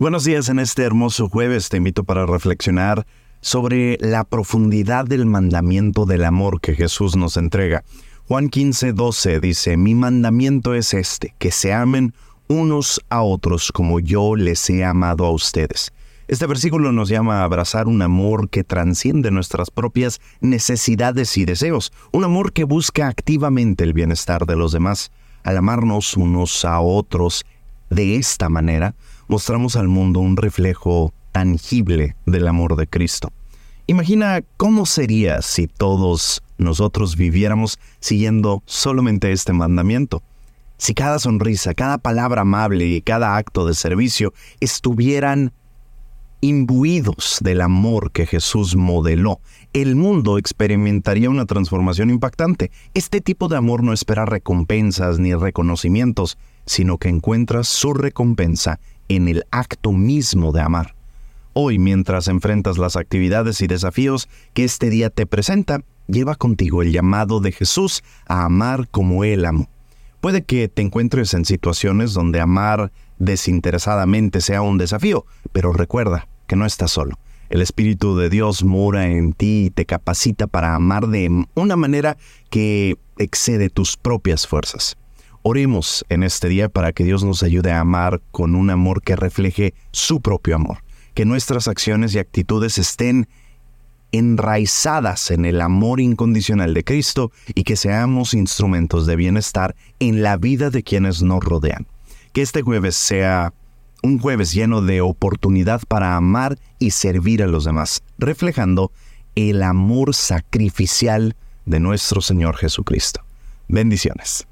Buenos días en este hermoso jueves. Te invito para reflexionar sobre la profundidad del mandamiento del amor que Jesús nos entrega. Juan 15, 12 dice, mi mandamiento es este, que se amen unos a otros como yo les he amado a ustedes. Este versículo nos llama a abrazar un amor que transciende nuestras propias necesidades y deseos, un amor que busca activamente el bienestar de los demás. Al amarnos unos a otros de esta manera, mostramos al mundo un reflejo tangible del amor de Cristo. Imagina cómo sería si todos nosotros viviéramos siguiendo solamente este mandamiento. Si cada sonrisa, cada palabra amable y cada acto de servicio estuvieran imbuidos del amor que Jesús modeló, el mundo experimentaría una transformación impactante. Este tipo de amor no espera recompensas ni reconocimientos, sino que encuentra su recompensa en el acto mismo de amar. Hoy, mientras enfrentas las actividades y desafíos que este día te presenta, lleva contigo el llamado de Jesús a amar como Él amó. Puede que te encuentres en situaciones donde amar desinteresadamente sea un desafío, pero recuerda que no estás solo. El Espíritu de Dios mora en ti y te capacita para amar de una manera que excede tus propias fuerzas. Oremos en este día para que Dios nos ayude a amar con un amor que refleje su propio amor, que nuestras acciones y actitudes estén enraizadas en el amor incondicional de Cristo y que seamos instrumentos de bienestar en la vida de quienes nos rodean. Que este jueves sea un jueves lleno de oportunidad para amar y servir a los demás, reflejando el amor sacrificial de nuestro Señor Jesucristo. Bendiciones.